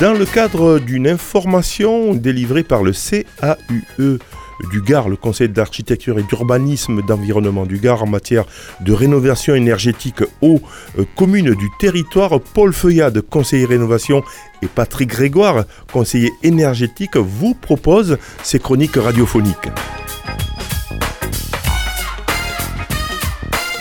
Dans le cadre d'une information délivrée par le CAUE du Gard, le Conseil d'architecture et d'urbanisme d'environnement du Gard en matière de rénovation énergétique aux euh, communes du territoire, Paul Feuillade, conseiller rénovation, et Patrick Grégoire, conseiller énergétique, vous proposent ces chroniques radiophoniques.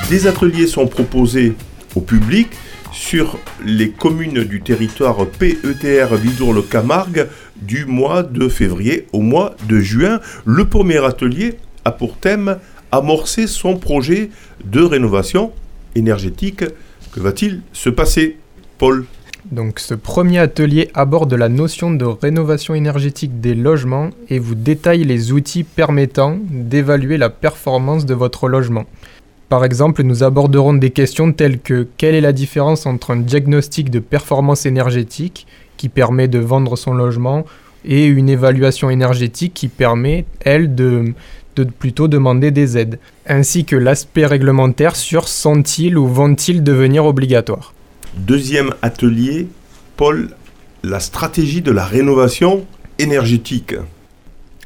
Des ateliers sont proposés au public sur les communes du territoire PETR Vidour-le-Camargue du mois de février au mois de juin. Le premier atelier a pour thème amorcer son projet de rénovation énergétique. Que va-t-il se passer, Paul? Donc ce premier atelier aborde la notion de rénovation énergétique des logements et vous détaille les outils permettant d'évaluer la performance de votre logement. Par exemple, nous aborderons des questions telles que quelle est la différence entre un diagnostic de performance énergétique qui permet de vendre son logement et une évaluation énergétique qui permet, elle, de, plutôt demander des aides, ainsi que l'aspect réglementaire sur sont-ils ou vont-ils devenir obligatoires. Deuxième atelier, Paul, la stratégie de la rénovation énergétique.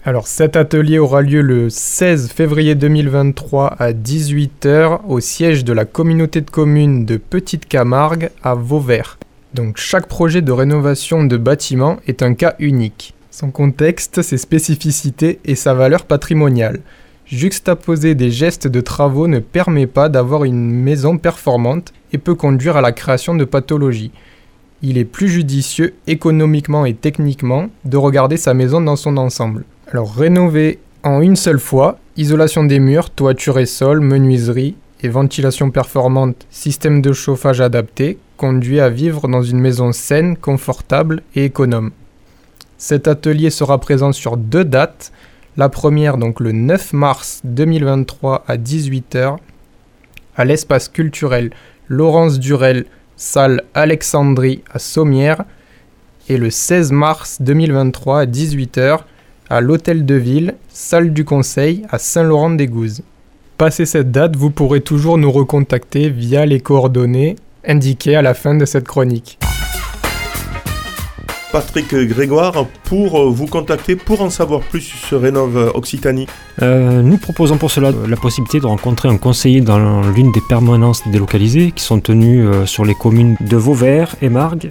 Alors cet atelier aura lieu le 16 février 2023 à 18h au siège de la communauté de communes de Petite Camargue à Vauvert. Donc chaque projet de rénovation de bâtiment est un cas unique. Son contexte, ses spécificités et sa valeur patrimoniale. Juxtaposer des gestes de travaux ne permet pas d'avoir une maison performante et peut conduire à la création de pathologies. Il est plus judicieux économiquement et techniquement de regarder sa maison dans son ensemble. Alors rénover en une seule fois, isolation des murs, toiture et sol, menuiserie et ventilation performante, système de chauffage adapté, conduit à vivre dans une maison saine, confortable et économe. Cet atelier sera présent sur deux dates. La première donc le 9 mars 2023 à 18h à l'espace culturel Laurence Durel, salle Alexandrie à Sommières et le 16 mars 2023 à 18h à l'Hôtel de Ville, salle du Conseil à Saint-Laurent-des-Gouzes. Passé cette date, vous pourrez toujours nous recontacter via les coordonnées indiquées à la fin de cette chronique. Patrick Grégoire, pour vous contacter, pour en savoir plus sur Rénov Occitanie euh, Nous proposons pour cela la possibilité de rencontrer un conseiller dans l'une des permanences délocalisées qui sont tenues euh, sur les communes de Vauvert et Margues,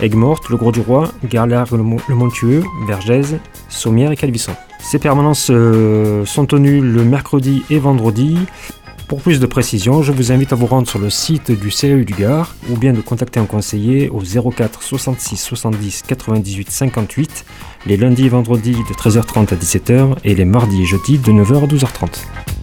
Aigues-Mortes, Le Gros-du-Roi, Garlard-le Montueux, Vergès, Sommières et Calvisson. Ces permanences euh, sont tenues le mercredi et vendredi. Pour plus de précisions, je vous invite à vous rendre sur le site du CEU du Gard ou bien de contacter un conseiller au 04 66 70 98 58 les lundis et vendredis de 13h30 à 17h et les mardis et jeudis de 9h à 12h30.